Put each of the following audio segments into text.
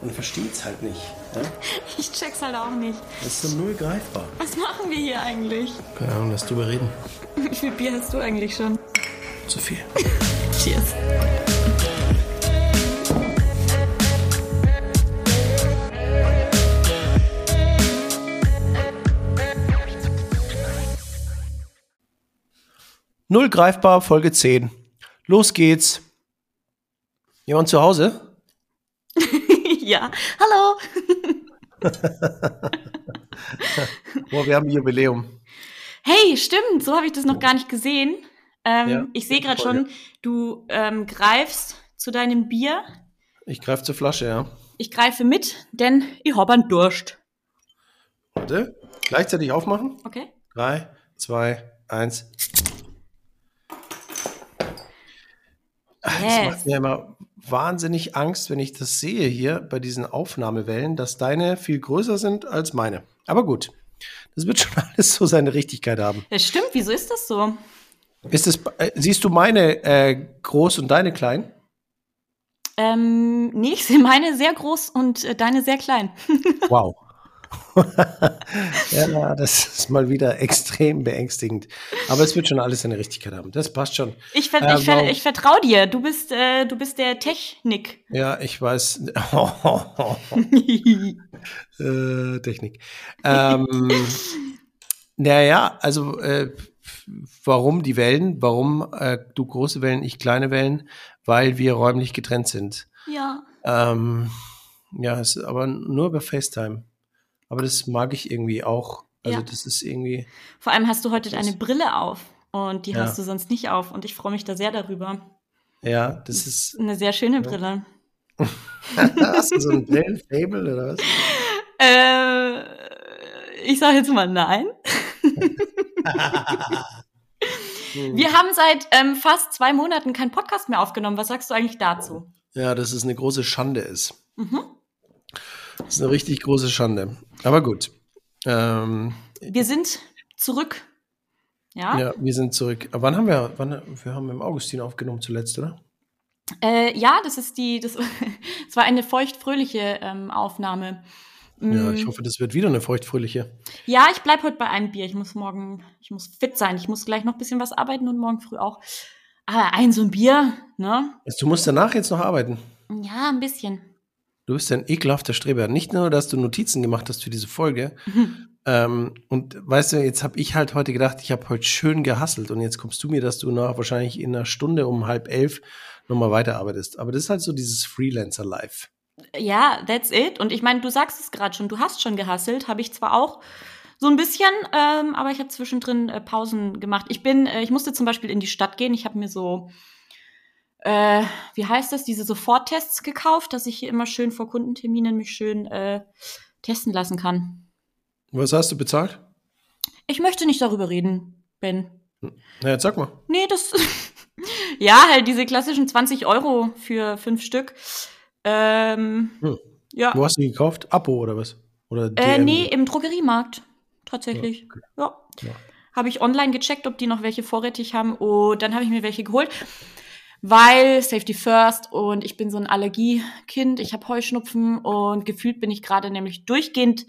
und versteht's halt nicht. Ja? Ich check's halt auch nicht. Das ist so null greifbar. Was machen wir hier eigentlich? Keine Ahnung, lass drüber reden. Wie viel Bier hast du eigentlich schon? Zu viel. Cheers. Null greifbar, Folge 10. Los geht's. Jemand zu Hause? Ja. Hallo. Boah, wir haben ein Jubiläum. Hey, stimmt, so habe ich das noch gar nicht gesehen. Ähm, Ja, ich sehe gerade schon, du ähm, greifst zu deinem Bier. Ich greife zur Flasche, ja. Ich greife mit, denn ich hab einen Durst. Warte. Gleichzeitig aufmachen. Okay? Drei, zwei, eins. Ah, Es Yes. macht mir immer wahnsinnig Angst, wenn ich das sehe hier bei diesen Aufnahmewellen, dass deine viel größer sind als meine. Aber gut, das wird schon alles so seine Richtigkeit haben. Das stimmt, wieso ist das so? Ist es, äh, siehst du meine äh, groß und deine klein? Ähm, nee, ich sehe meine sehr groß und äh, deine sehr klein. Wow. ja, das ist mal wieder extrem beängstigend. Aber es wird schon alles seine Richtigkeit haben. Das passt schon. Ich, ver Äh, ich, ver warum- ich vertraue dir. Du bist, äh, du bist der Technik. Ja, ich weiß. äh, Technik. Ähm, naja, also äh, warum die Wellen? Warum äh, du große Wellen, ich kleine Wellen? Weil wir räumlich getrennt sind. ja. Ähm, ja, aber nur über FaceTime. Aber das mag ich irgendwie auch. Also Ja. das ist irgendwie. Vor allem hast du heute deine Brille auf. Und die Ja. hast du sonst nicht auf. Und ich freue mich da sehr darüber. Ja, das ist. Eine sehr schöne Brille. Hast du so ein Brillenfable oder was? Äh, ich sage jetzt mal nein. Wir haben seit ähm, fast zwei Monaten keinen Podcast mehr aufgenommen. Was sagst du eigentlich dazu? Ja, dass es eine große Schande ist. Mhm. Das ist eine richtig große Schande. Aber gut. Ähm, Wir sind zurück. Ja? ja, wir sind zurück. Aber wann haben wir, wann, wir haben im Augustin aufgenommen zuletzt, oder? Äh, ja, das ist die, das, das war eine feuchtfröhliche ähm, Aufnahme. Ja, Mm, ich hoffe, das wird wieder eine feuchtfröhliche. ja, ich bleib heute bei einem Bier. Ich muss morgen, ich muss fit sein. Ich muss gleich noch ein bisschen was arbeiten und morgen früh auch. Aber ein so ein Bier, ne? Also, du musst danach jetzt noch arbeiten. Ja, ein bisschen. Du bist ein ekelhafter Streber. Nicht nur, dass du Notizen gemacht hast für diese Folge. Ähm, und weißt du, jetzt habe ich halt heute gedacht, ich habe heute schön gehasselt. Und jetzt kommst du mir, dass du nach wahrscheinlich in einer Stunde um halb elf nochmal weiterarbeitest. Aber das ist halt so dieses Freelancer-Life. Ja, that's it. Und ich meine, du sagst es gerade schon, du hast schon gehasselt, habe ich zwar auch so ein bisschen, ähm, aber ich habe zwischendrin äh, Pausen gemacht. Ich bin, äh, ich musste zum Beispiel in die Stadt gehen. Ich habe mir so, äh, wie heißt das, diese Soforttests gekauft, dass ich hier immer schön vor Kundenterminen mich schön äh, testen lassen kann. Was hast du bezahlt? Ich möchte nicht darüber reden, Ben. Na, jetzt sag mal. Nee, das. ja, halt diese klassischen 20 Euro für fünf Stück. Ähm, Hm. Ja. Wo hast du die gekauft? Abo oder was? Oder Äh, nee, im Drogeriemarkt. Tatsächlich. Ja. Ja. Habe ich online gecheckt, ob die noch welche vorrätig haben. Und dann habe ich mir welche geholt. Weil Safety First und ich bin so ein Allergiekind. Ich habe Heuschnupfen und gefühlt bin ich gerade nämlich durchgehend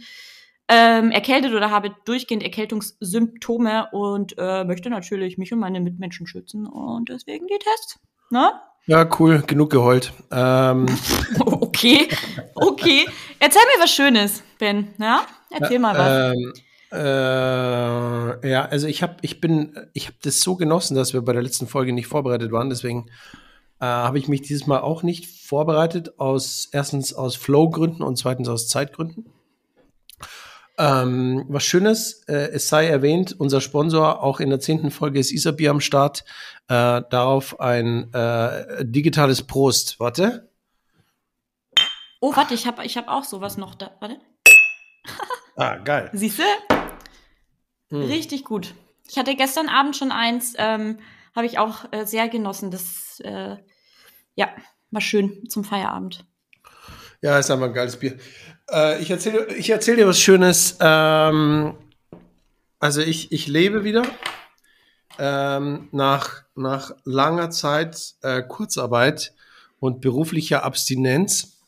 ähm, erkältet oder habe durchgehend Erkältungssymptome und äh, möchte natürlich mich und meine Mitmenschen schützen. Und deswegen die Tests. Ne? Ja, cool, genug geheult. Ähm, Okay, okay. Erzähl mir was Schönes, Ben. Ja? Erzähl mal was. ähm, äh, ja, also ich habe, ich bin, ich habe das so genossen, dass wir bei der letzten Folge nicht vorbereitet waren. Deswegen äh, habe ich mich dieses Mal auch nicht vorbereitet. Aus erstens aus Flow-Gründen und zweitens aus Zeitgründen. Ähm, was Schönes, äh, es sei erwähnt, unser Sponsor auch in der zehnten Folge ist Isabier am Start. Äh, darauf ein äh, digitales Prost. Warte. Oh, warte, ich habe ich hab auch sowas noch da. Warte. Ah, geil. Siehst du? Hm. Richtig gut. Ich hatte gestern Abend schon eins, ähm, habe ich auch äh, sehr genossen. Das, äh, ja, war schön zum Feierabend. Ja, ist einfach ein geiles Bier. Äh, ich erzähle ich erzähl dir was Schönes. Ähm, also ich, ich lebe wieder ähm, nach, nach langer Zeit äh, Kurzarbeit und beruflicher Abstinenz.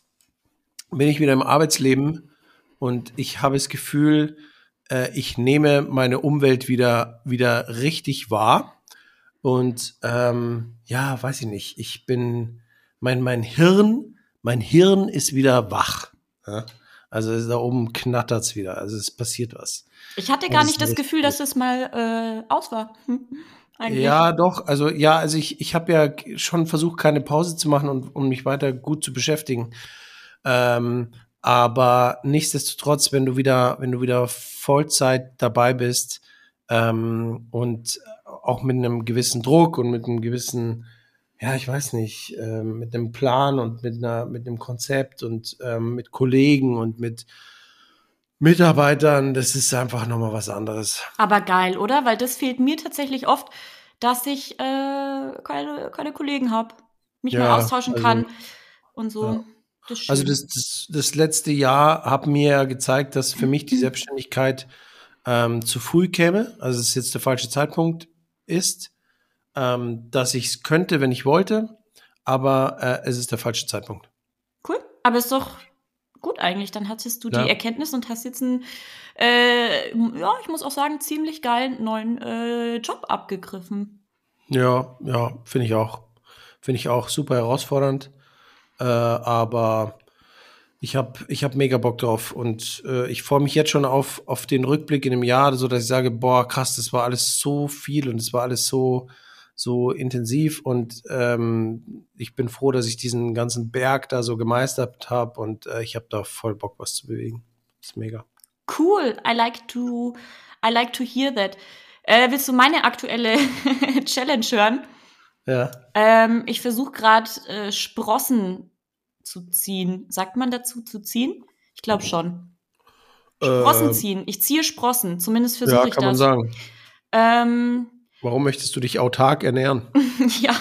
bin ich wieder im Arbeitsleben und ich habe das Gefühl, äh, ich nehme meine Umwelt wieder, wieder richtig wahr. Und ähm, ja, weiß ich nicht, ich bin, mein, mein Hirn, mein Hirn ist wieder wach. Ja? Also da oben knattert's wieder. Also es passiert was. Ich hatte gar nicht das Gefühl, dass es mal äh, aus war. Eigentlich. Ja, doch. Also ja, also ich, ich habe ja schon versucht, keine Pause zu machen und um mich weiter gut zu beschäftigen. Ähm, aber nichtsdestotrotz, wenn du wieder, wenn du wieder Vollzeit dabei bist ähm, und auch mit einem gewissen Druck und mit einem gewissen, ja, ich weiß nicht, ähm, mit einem Plan und mit einer, mit einem Konzept und ähm, mit Kollegen und mit Mitarbeitern, das ist einfach nochmal was anderes. Aber geil, oder? Weil das fehlt mir tatsächlich oft, dass ich äh, keine, keine Kollegen habe, mich ja, mal austauschen also, kann und so. Ja. Das also das, das, das letzte Jahr hat mir gezeigt, dass für mich die Selbstständigkeit ähm, zu früh käme, also es jetzt der falsche Zeitpunkt ist, ähm, dass ich es könnte, wenn ich wollte, aber äh, es ist der falsche Zeitpunkt. Cool, aber ist doch gut eigentlich. Dann hattest du ja. die Erkenntnis und hast jetzt einen, äh, ja, ich muss auch sagen, ziemlich geilen neuen äh, Job abgegriffen. Ja, ja, finde ich auch. Finde ich auch super herausfordernd. Äh, aber ich habe ich hab mega Bock drauf und äh, ich freue mich jetzt schon auf, auf den Rückblick in dem Jahr, so dass ich sage, boah, krass, das war alles so viel und es war alles so, so intensiv und ähm, ich bin froh, dass ich diesen ganzen Berg da so gemeistert habe und äh, ich habe da voll Bock, was zu bewegen. Das ist mega. Cool. I like to, I like to hear that. Äh, willst du meine aktuelle Challenge hören? Ja. Ähm, ich versuche gerade äh, Sprossen zu ziehen. Sagt man dazu zu ziehen? Ich glaube schon. Sprossen äh, ziehen. Ich ziehe Sprossen. Zumindest versuche ja, ich das. Ja, kann man sagen. Ähm, Warum möchtest du dich autark ernähren? ja,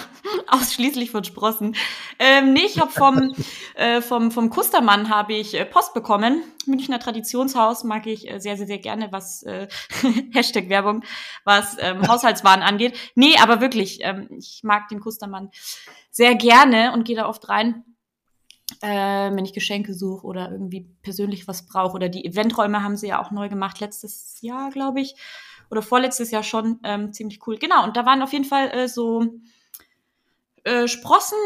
ausschließlich von Sprossen. Ähm, nee, ich habe vom, äh, vom, vom Kustermann habe ich äh, Post bekommen. Münchner Traditionshaus mag ich äh, sehr, sehr, sehr gerne, was äh, Hashtag Werbung, was ähm, Haushaltswaren angeht. Nee, aber wirklich, ähm, ich mag den Kustermann sehr gerne und gehe da oft rein. Äh, wenn ich Geschenke suche oder irgendwie persönlich was brauche. Oder die Eventräume haben sie ja auch neu gemacht, letztes Jahr, glaube ich oder vorletztes Jahr schon ähm, ziemlich cool. Genau, und da waren auf jeden Fall äh, so äh, Sprossen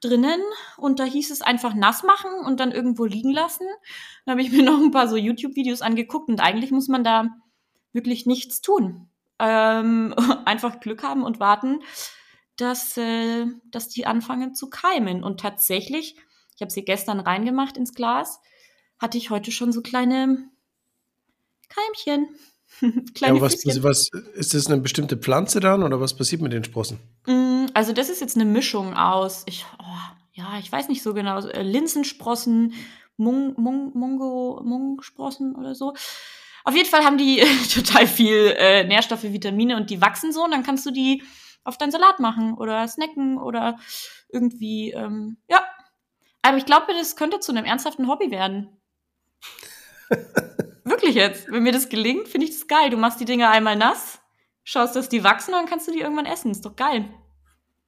drinnen und da hieß es einfach nass machen und dann irgendwo liegen lassen. Da habe ich mir noch ein paar so YouTube-Videos angeguckt und eigentlich muss man da wirklich nichts tun. Ähm, einfach Glück haben und warten, dass, äh, dass die anfangen zu keimen. Und tatsächlich, ich habe sie gestern reingemacht ins Glas, hatte ich heute schon so kleine Keimchen. Kleine ja, was, was, ist das eine bestimmte Pflanze dann oder was passiert mit den Sprossen? Mm, also das ist jetzt eine Mischung aus, ich, oh, ja, ich weiß nicht so genau, äh, Linsensprossen, Mung, Mung, Mungo, Mungsprossen oder so. Auf jeden Fall haben die total viel äh, Nährstoffe, Vitamine und die wachsen so und dann kannst du die auf deinen Salat machen oder snacken oder irgendwie, ähm, ja. Aber ich glaube, das könnte zu einem ernsthaften Hobby werden. Wirklich jetzt. Wenn mir das gelingt, finde ich das geil. Du machst die Dinger einmal nass, schaust, dass die wachsen und dann kannst du die irgendwann essen. Ist doch geil.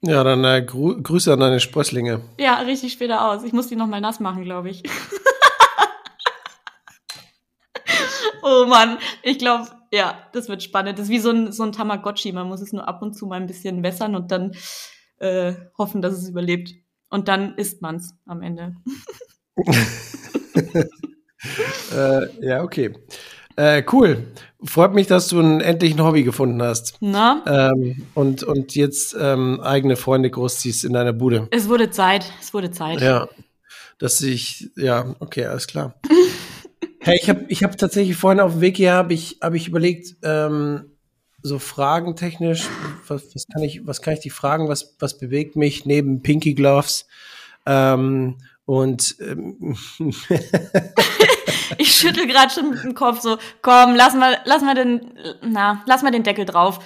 Ja, dann äh, Gru Grüße an deine Sprösslinge. Ja, richtig später aus. Ich muss die nochmal nass machen, glaube ich. oh Mann, ich glaube, ja, das wird spannend. Das ist wie so ein, so ein Tamagotchi. Man muss es nur ab und zu mal ein bisschen wässern und dann äh, hoffen, dass es überlebt. Und dann isst man es am Ende. äh, ja, okay. Äh, cool. Freut mich, dass du ein, endlich ein Hobby gefunden hast. Na? Ähm, und, und jetzt ähm, eigene Freunde großziehst in deiner Bude. Es wurde Zeit. Es wurde Zeit. Ja. Dass ich, ja, okay, alles klar. hey, ich habe ich hab tatsächlich vorhin auf dem Weg hier, habe ich, hab ich überlegt, ähm, so fragentechnisch, was, was, kann ich, was kann ich die fragen, was, was bewegt mich neben Pinky Gloves? Ähm, und ähm, ich schüttel gerade schon mit dem Kopf so, komm, lass mal, lass mal den, na, lass mal den Deckel drauf.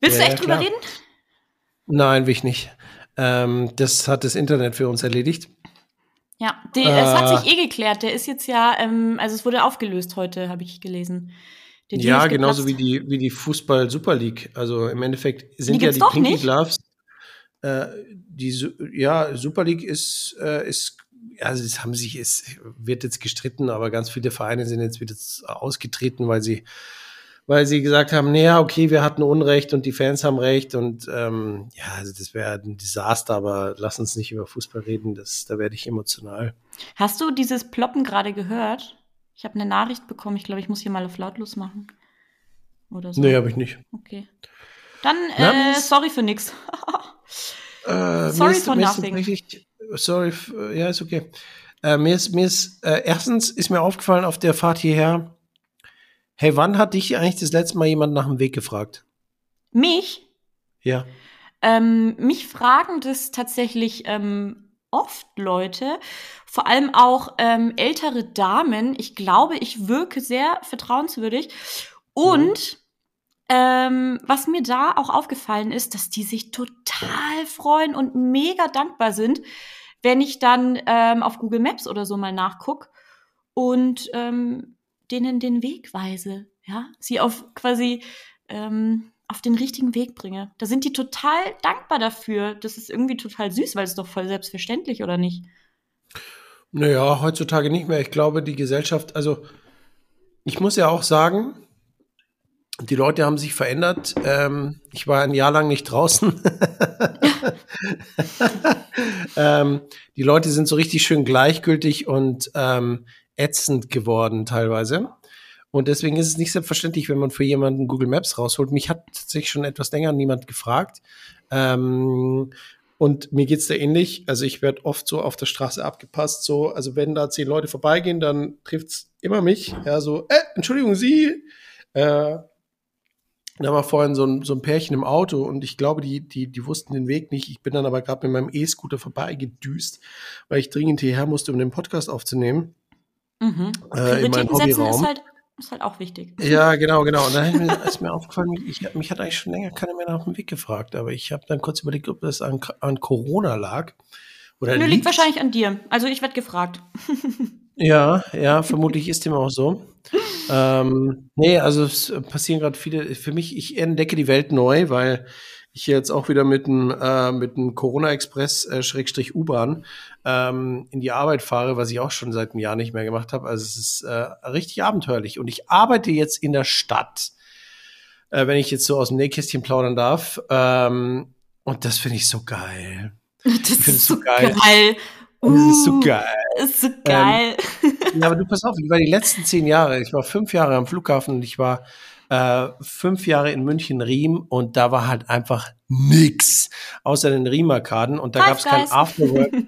Willst ja, du echt drüber reden? Nein, will ich nicht. Ähm, das hat das Internet für uns erledigt. Ja, die, äh, es hat sich eh geklärt. Der ist jetzt ja, ähm, also es wurde aufgelöst heute, habe ich gelesen. Ja, genauso wie die, wie die Fußball Super League. Also im Endeffekt sind die ja die Pinky nicht? Gloves. Äh, die ja, Super League ist, äh, ist also es haben sich, es wird jetzt gestritten, aber ganz viele Vereine sind jetzt wieder ausgetreten, weil sie weil sie gesagt haben, naja, okay, wir hatten Unrecht und die Fans haben Recht und ähm, ja, also das wäre ein Desaster, aber lass uns nicht über Fußball reden, das, da werde ich emotional. Hast du dieses Ploppen gerade gehört? Ich habe eine Nachricht bekommen, ich glaube, ich muss hier mal auf lautlos machen. Oder so. Nee, habe ich nicht. Okay. Dann, äh, sorry für nix. äh, sorry for nothing. Richtig, sorry, ja, ist okay. Äh, mir ist, mir ist, äh, erstens ist mir aufgefallen auf der Fahrt hierher, Hey, wann hat dich eigentlich das letzte Mal jemand nach dem Weg gefragt? Mich? Ja. Ähm, mich fragen das tatsächlich ähm, oft Leute, vor allem auch ähm, ältere Damen. Ich glaube, ich wirke sehr vertrauenswürdig. Und mhm. was mir da auch aufgefallen ist, dass die sich total freuen und mega dankbar sind, wenn ich dann ähm, auf Google Maps oder so mal nachgucke und ähm, denen den Weg weise, ja, sie auf quasi ähm, auf den richtigen Weg bringe. Da sind die total dankbar dafür. Das ist irgendwie total süß, weil es doch voll selbstverständlich, oder nicht? Naja, heutzutage nicht mehr. Ich glaube, die Gesellschaft, also ich muss ja auch sagen, die Leute haben sich verändert. Ähm, ich war ein Jahr lang nicht draußen. ähm, die Leute sind so richtig schön gleichgültig und ähm, ätzend geworden teilweise. Und deswegen ist es nicht selbstverständlich, wenn man für jemanden Google Maps rausholt. Mich hat tatsächlich schon etwas länger niemand gefragt. Ähm, und mir geht's da ähnlich. Also ich werde oft so auf der Straße abgepasst. So, also wenn da zehn Leute vorbeigehen, dann trifft's immer mich. Ja, so, äh, Entschuldigung, Sie. Äh, da war vorhin so ein, so ein Pärchen im Auto und ich glaube, die, die, die wussten den Weg nicht. Ich bin dann aber gerade mit meinem E-Scooter vorbeigedüst, weil ich dringend hierher musste, um den Podcast aufzunehmen. Mhm. Äh, in meinem Hobbyraum. Ist halt, ist halt auch wichtig. Ja, genau, genau. Und dann ist mir aufgefallen, ich, mich hat eigentlich schon länger keiner mehr nach dem Weg gefragt, aber ich habe dann kurz überlegt, ob das an, an Corona lag. Oder Nö, liegt. liegt wahrscheinlich an dir. Also ich werde gefragt. ja, ja, vermutlich ist dem auch so. ähm, nee, also es passieren gerade viele, für mich, ich entdecke die Welt neu, weil ich jetzt auch wieder mit dem äh, mit dem Corona Express äh, Schrägstrich U-Bahn ähm, in die Arbeit fahre, was ich auch schon seit einem Jahr nicht mehr gemacht habe. Also es ist äh, richtig abenteuerlich. Und ich arbeite jetzt in der Stadt, äh, wenn ich jetzt so aus dem Nähkästchen plaudern darf. Ähm, und das finde ich so geil. Das ich ist so geil. geil. Uh, das ist so geil. Ist so geil. Ähm, ja, aber du pass auf, ich war die letzten zehn Jahre, ich war fünf Jahre am Flughafen und ich war äh, fünf Jahre in München Riem und da war halt einfach nix außer den Riemarkaden und da gab es kein Afterwork.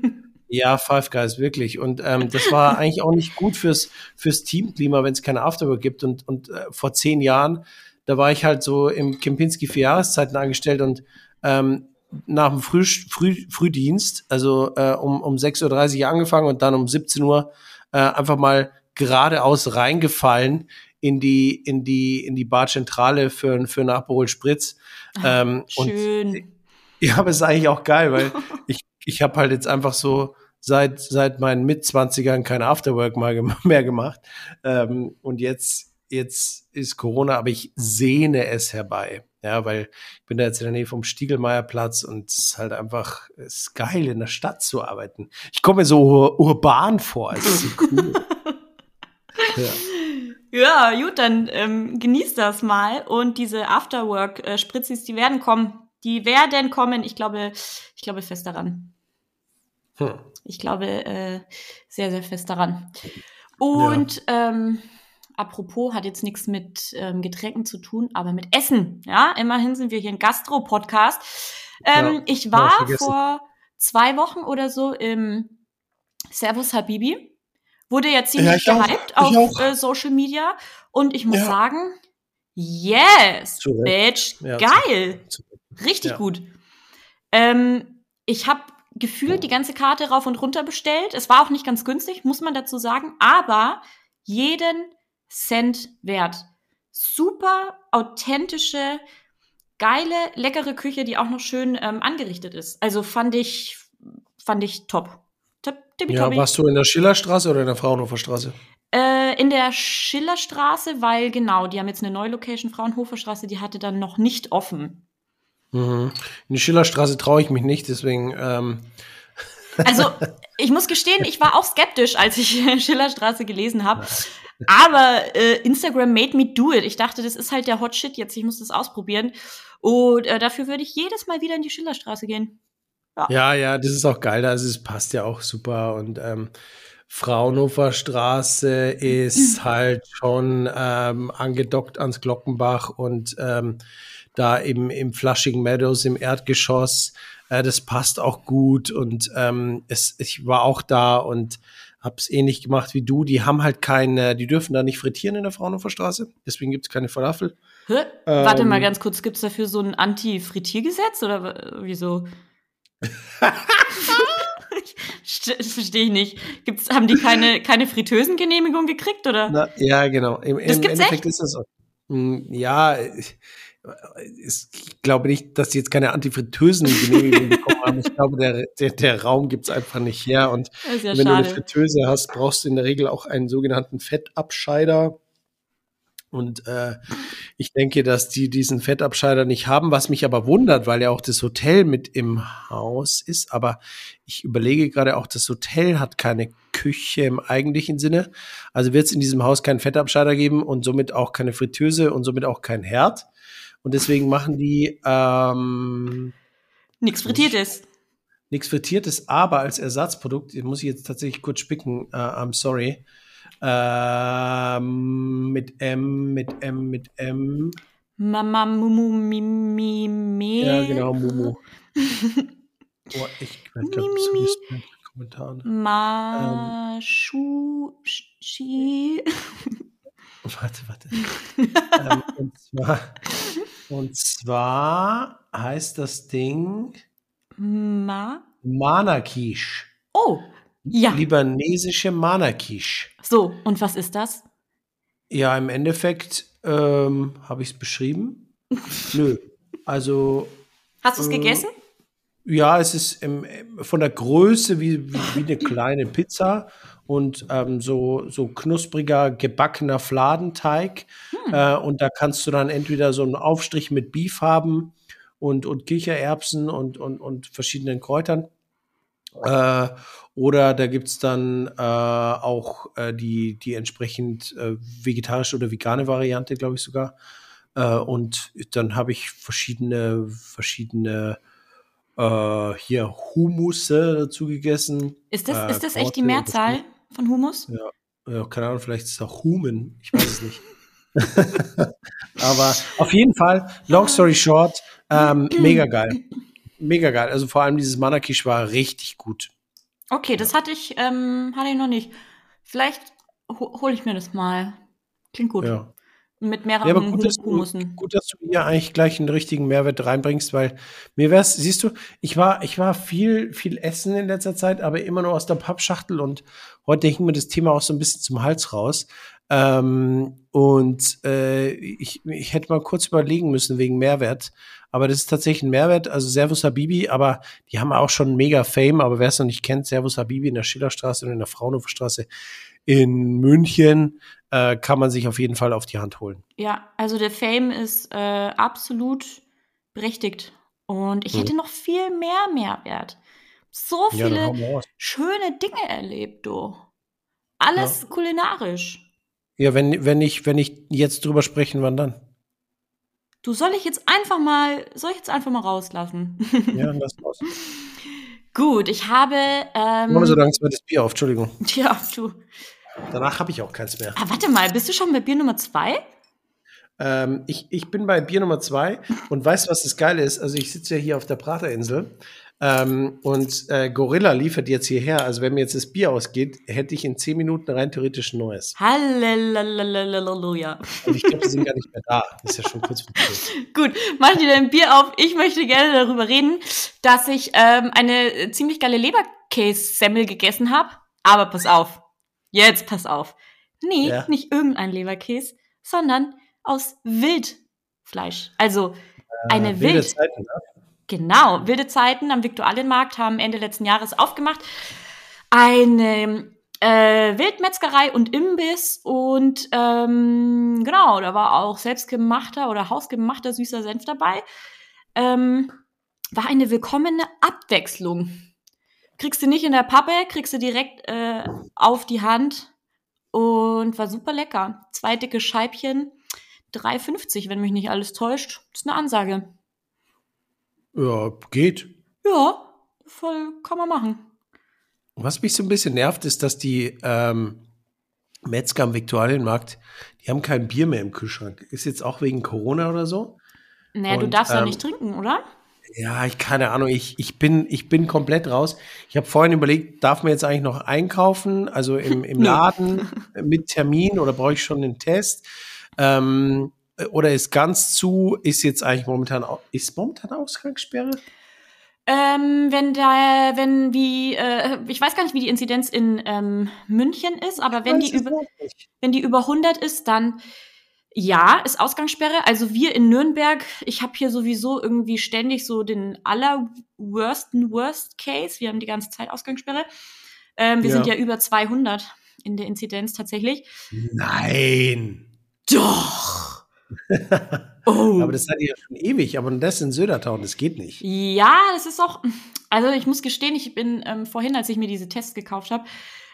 Ja, Five Guys, wirklich. Und ähm, das war eigentlich auch nicht gut fürs, fürs Teamklima, wenn es keine Afterwork gibt. Und, und äh, vor zehn Jahren, da war ich halt so im Kempinski für Jahreszeiten angestellt und ähm, nach dem Früh, Früh, Frühdienst, also äh, um, um 6.30 Uhr angefangen und dann um 17 Uhr äh, einfach mal geradeaus reingefallen in die, in die, in die Barzentrale für, für einen. Ah, ähm, schön. Und, ja, aber ist eigentlich auch geil, weil ich, ich habe halt jetzt einfach so seit, seit meinen Mitzwanzigern kein Afterwork mal mehr gemacht. Ähm, und jetzt, jetzt ist Corona, aber ich sehne es herbei. Ja, weil ich bin da jetzt in der Nähe vom Stiegelmeierplatz und es ist halt einfach, es ist geil, in der Stadt zu arbeiten. Ich komme mir so ur urban vor, es ist so cool. ja. Ja, gut, dann ähm, genießt das mal. Und diese Afterwork-Spritzis, die werden kommen. Die werden kommen. Ich glaube, ich glaube fest daran. Hm. Ich glaube äh, sehr, sehr fest daran. Und ja. ähm, apropos, hat jetzt nichts mit ähm, Getränken zu tun, aber mit Essen. Ja, immerhin sind wir hier ein Gastro-Podcast. Ähm, ja, ich war vor zwei Wochen oder so im Servus Habibi. Wurde ja ziemlich ja, gehypt auch, auf äh, Social Media. Und ich muss ja. sagen, yes, Bitch, ja, geil. Richtig gut. Ähm, ich habe gefühlt die ganze Karte rauf und runter bestellt. Es war auch nicht ganz günstig, muss man dazu sagen, aber jeden Cent wert. Super authentische, geile, leckere Küche, die auch noch schön ähm, angerichtet ist. Also fand ich, fand ich top. Ja, warst du in der Schillerstraße oder in der Fraunhofer Straße? Äh, in der Schillerstraße, weil genau, die haben jetzt eine neue Location, Fraunhofer Straße, die hatte dann noch nicht offen. Mhm. In die Schillerstraße traue ich mich nicht, deswegen ähm, Also, ich muss gestehen, ich war auch skeptisch, als ich Schillerstraße gelesen habe. Aber äh, Instagram made me do it. Ich dachte, das ist halt der Hot Shit jetzt. Ich muss das ausprobieren. Und äh, dafür würde ich jedes Mal wieder in die Schillerstraße gehen. Ja, ja, ja das ist auch geil. Also es passt ja auch super. Und ähm, Fraunhofer Straße ist mhm. halt schon ähm, angedockt ans Glockenbach und ähm, da im, im Flushing Meadows im Erdgeschoss. Äh, das passt auch gut und ähm, es, ich war auch da und hab's ähnlich gemacht wie du. Die haben halt keine, die dürfen da nicht frittieren in der Fraunhofer Straße, deswegen gibt's keine Falafel. Hä? Ähm, Warte mal ganz kurz, gibt's dafür so ein Anti-Frittiergesetz oder wieso? Das verstehe ich nicht. Gibt's, haben die keine, keine Fritteusengenehmigung gekriegt, oder? Na, ja, genau. Im, das im gibt's Endeffekt echt? ist das so. Hm, ja, ich, ich glaube nicht, dass die jetzt keine Antifritteusen-Genehmigung bekommen haben. Ich glaube, der, der, der Raum gibt's einfach nicht her. Und ja wenn schade. du eine Fritteuse hast, brauchst du in der Regel auch einen sogenannten Fettabscheider. Und äh, ich denke, dass die diesen Fettabscheider nicht haben, was mich aber wundert, weil ja auch das Hotel mit im Haus ist. Aber ich überlege gerade auch, das Hotel hat keine Küche im eigentlichen Sinne. Also wird es in diesem Haus keinen Fettabscheider geben und somit auch keine Fritteuse und somit auch kein Herd. Und deswegen machen die ähm, nichts Frittiertes. Nichts Frittiertes, aber als Ersatzprodukt, muss ich jetzt tatsächlich kurz spicken, uh, I'm sorry. Ähm, mit M, mit M, mit M. Mama Mumu Mimi Mi, Ja, genau, Mumu. oh, ich glaube, das ist Kommentare. Ma ähm, Schu Shi. Warte, warte. ähm, und, zwar, und zwar heißt das Ding Ma Manakish. Oh, ja. Libanesische Manakish. So, und was ist das? Ja, im Endeffekt ähm, habe ich es beschrieben. Nö. Also. Hast du es äh, gegessen? Ja, es ist im, von der Größe wie, wie, wie eine kleine Pizza und ähm, so, so knuspriger, gebackener Fladenteig. Hm. Äh, und da kannst du dann entweder so einen Aufstrich mit Beef haben und, und Kichererbsen und, und, und verschiedenen Kräutern. Äh, oder da gibt's dann äh, auch äh, die, die entsprechend äh, vegetarische oder vegane Variante, glaube ich sogar. Äh, und dann habe ich verschiedene, verschiedene äh, hier Humusse dazu gegessen. Ist das, ist das echt die Mehrzahl von Humus? Ja, ja, keine Ahnung, vielleicht ist es auch Humen, ich weiß es nicht. Aber auf jeden Fall, long story short, ähm, mega geil. Mega geil. Also vor allem dieses Manakish war richtig gut. Okay, das hatte ich, ähm, hatte ich noch nicht. Vielleicht ho hole ich mir das mal. Klingt gut. Ja. Mit mehreren ja, aber gut, dass du, gut, dass du hier eigentlich gleich einen richtigen Mehrwert reinbringst, weil mir wär's, siehst du, ich war, ich war viel, viel essen in letzter Zeit, aber immer nur aus der Pappschachtel und heute hing mir das Thema auch so ein bisschen zum Hals raus. Ähm, und äh, ich, ich hätte mal kurz überlegen müssen wegen Mehrwert. Aber das ist tatsächlich ein Mehrwert. Also Servus Habibi, aber die haben auch schon mega Fame. Aber wer es noch nicht kennt, Servus Habibi in der Schillerstraße und in der Fraunhoferstraße in München äh, kann man sich auf jeden Fall auf die Hand holen. Ja, also der Fame ist äh, absolut berechtigt. Und ich hm. hätte noch viel mehr Mehrwert. So viele ja, schöne Dinge erlebt, du. Alles ja. kulinarisch. Ja, wenn, wenn, ich, wenn ich jetzt drüber sprechen, wann dann? Du soll ich jetzt einfach mal, soll ich jetzt einfach mal rauslassen? Ja, lass raus. Gut, ich habe. Ähm, Machen wir so langsam das Bier auf, Entschuldigung. Ja, du. Danach habe ich auch keins mehr. Ah, warte mal, bist du schon bei Bier Nummer zwei? Ähm, ich, ich bin bei Bier Nummer zwei und weißt, was das Geile ist? Also, ich sitze ja hier auf der Praterinsel ähm, und äh, Gorilla liefert jetzt hierher. Also wenn mir jetzt das Bier ausgeht, hätte ich in zehn Minuten rein theoretisch ein neues. Halleluja. Und ich glaube, die sind gar nicht mehr da. ist ja schon kurz vor Gut, mach dir dein Bier auf. Ich möchte gerne darüber reden, dass ich ähm, eine ziemlich geile Leberkäse-Semmel gegessen habe. Aber pass auf. Jetzt pass auf. Nee, ja. nicht irgendein Leberkäse, sondern aus Wildfleisch. Also eine äh, Wild. Zeiten, ne? Genau, wilde Zeiten am Viktualienmarkt haben Ende letzten Jahres aufgemacht. Eine äh, Wildmetzgerei und Imbiss und ähm, genau, da war auch selbstgemachter oder hausgemachter süßer Senf dabei. Ähm, war eine willkommene Abwechslung. kriegst du nicht in der Pappe, kriegst du direkt äh, auf die Hand und war super lecker. Zwei dicke Scheibchen, 3,50, wenn mich nicht alles täuscht. Ist eine Ansage. Ja, geht. Ja, voll kann man machen. Was mich so ein bisschen nervt, ist, dass die ähm, Metzger am Viktualienmarkt, die haben kein Bier mehr im Kühlschrank. Ist jetzt auch wegen Corona oder so? Naja, du Und, darfst ja ähm, nicht trinken, oder? Ja, ich keine Ahnung. Ich, ich, bin, ich bin komplett raus. Ich habe vorhin überlegt, darf man jetzt eigentlich noch einkaufen, also im, im. Laden mit Termin oder brauche ich schon den Test? Ähm, oder ist ganz zu? Ist jetzt eigentlich momentan ist momentan Ausgangssperre? Ähm, wenn da, wenn wie, äh, ich weiß gar nicht, wie die Inzidenz in ähm, München ist, aber wenn die über, wenn die über 100 ist, dann ja, ist Ausgangssperre. Also wir in Nürnberg, ich habe hier sowieso irgendwie ständig so den allerworsten Worst Case. Wir haben die ganze Zeit Ausgangssperre. Ähm, wir Ja. sind ja über 200 in der Inzidenz tatsächlich. Nein. Doch. Oh. Aber das seid ihr ja schon ewig, aber das in Södertown, das geht nicht. Ja, das ist auch. Also ich muss gestehen, ich bin ähm, vorhin, als ich mir diese Tests gekauft habe,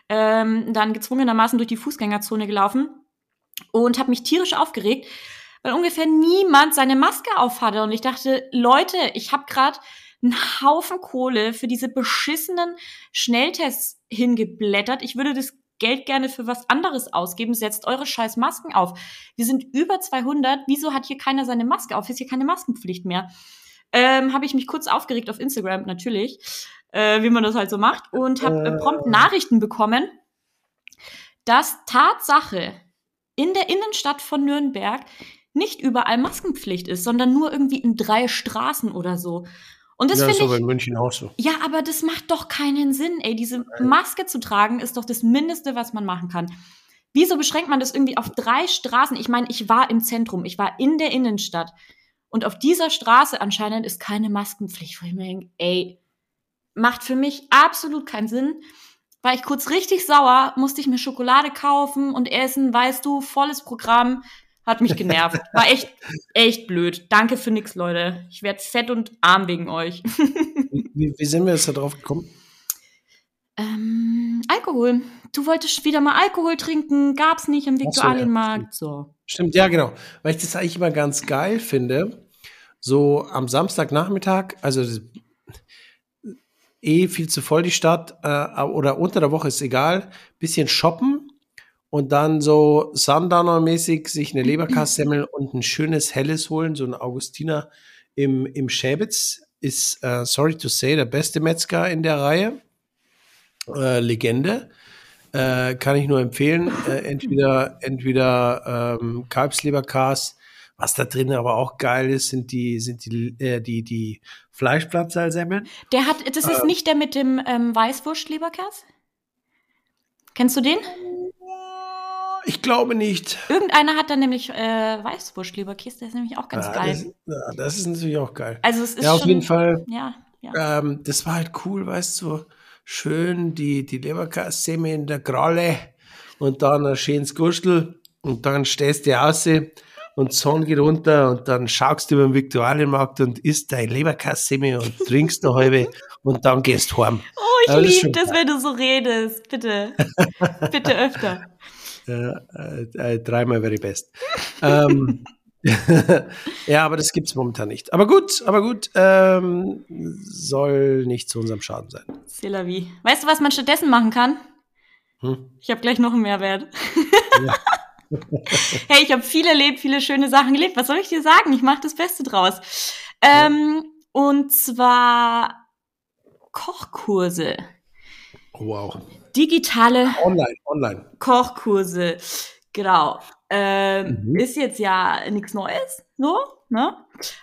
ähm, dann gezwungenermaßen durch die Fußgängerzone gelaufen und habe mich tierisch aufgeregt, weil ungefähr niemand seine Maske aufhatte. Und ich dachte, Leute, ich habe gerade einen Haufen Kohle für diese beschissenen Schnelltests hingeblättert. Ich würde das Geld gerne für was anderes ausgeben. Setzt eure scheiß Masken auf. Wir sind über 200. Wieso hat hier keiner seine Maske auf? Ist hier keine Maskenpflicht mehr? Ähm, habe ich mich kurz aufgeregt auf Instagram, natürlich, äh, wie man das halt so macht, und habe äh, prompt Nachrichten bekommen, dass Tatsache in der Innenstadt von Nürnberg nicht überall Maskenpflicht ist, sondern nur irgendwie in drei Straßen oder so. Und das ja, finde aber ich. in München auch so. Ja, aber das macht doch keinen Sinn, ey. Diese Maske zu tragen ist doch das Mindeste, was man machen kann. Wieso beschränkt man das irgendwie auf drei Straßen? Ich meine, ich war im Zentrum, ich war in der Innenstadt. Und auf dieser Straße anscheinend ist keine Maskenpflicht. Wo ich mir denke, ey, macht für mich absolut keinen Sinn. War ich kurz richtig sauer, musste ich mir Schokolade kaufen und essen, weißt du, volles Programm. Hat mich genervt. War echt, echt blöd. Danke für nix, Leute. Ich werd fett und arm wegen euch. Wie, wie sind wir jetzt da drauf gekommen? Ähm, Alkohol. Du wolltest wieder mal Alkohol trinken, gab's nicht im Viktualienmarkt. So. Stimmt, ja, genau. Weil ich das eigentlich immer ganz geil finde. So am Samstagnachmittag, also eh viel zu voll die Stadt, äh, oder unter der Woche ist egal, bisschen shoppen und dann so Sundowner-mäßig sich eine Leberkassemmel und ein schönes Helles holen, so ein Augustiner im, im Schäbitz ist, äh, sorry to say, der beste Metzger in der Reihe. Äh, Legende. Äh, kann ich nur empfehlen. Äh, entweder entweder ähm, Kalbsleberkas, was da drin aber auch geil ist, sind die sind die äh, die die Fleischplatzsalsemmeln. Der hat, das ist nicht der mit dem ähm, Weißwurst-Leberkäse? Kennst du den? Ich glaube nicht. Irgendeiner hat da nämlich äh, Weißwurst-Leberkäse, der ist nämlich auch ganz Ja, geil. das, ja, das ist natürlich auch geil. also es ist Ja, auf schon, jeden Fall. Ja, ja. Ähm, das war halt cool, weißt du, schön die, die Leberkassemme in der Kralle und dann ein schönes Gustel und dann stehst du aus und die Sonne geht runter und dann schaust du über den Viktualienmarkt und isst deine Leberkassemme und trinkst eine halbe und dann gehst du heim. Oh, ich das liebe das, wenn du so redest. Bitte. Bitte öfter. Äh, äh, dreimal very best. ähm, ja, aber das gibt's momentan nicht. Aber gut, aber gut, ähm, soll nicht zu unserem Schaden sein. C'est la vie. Weißt du, was man stattdessen machen kann? Hm? Ich habe gleich noch einen Mehrwert. hey, ich habe viel erlebt, viele schöne Sachen gelebt. Was soll ich dir sagen? Ich mache das Beste draus. Ähm, und zwar Kochkurse. Wow. Digitale Online, online. Kochkurse. Genau. Ähm, Mhm. Ist jetzt ja nichts Neues, so, ne?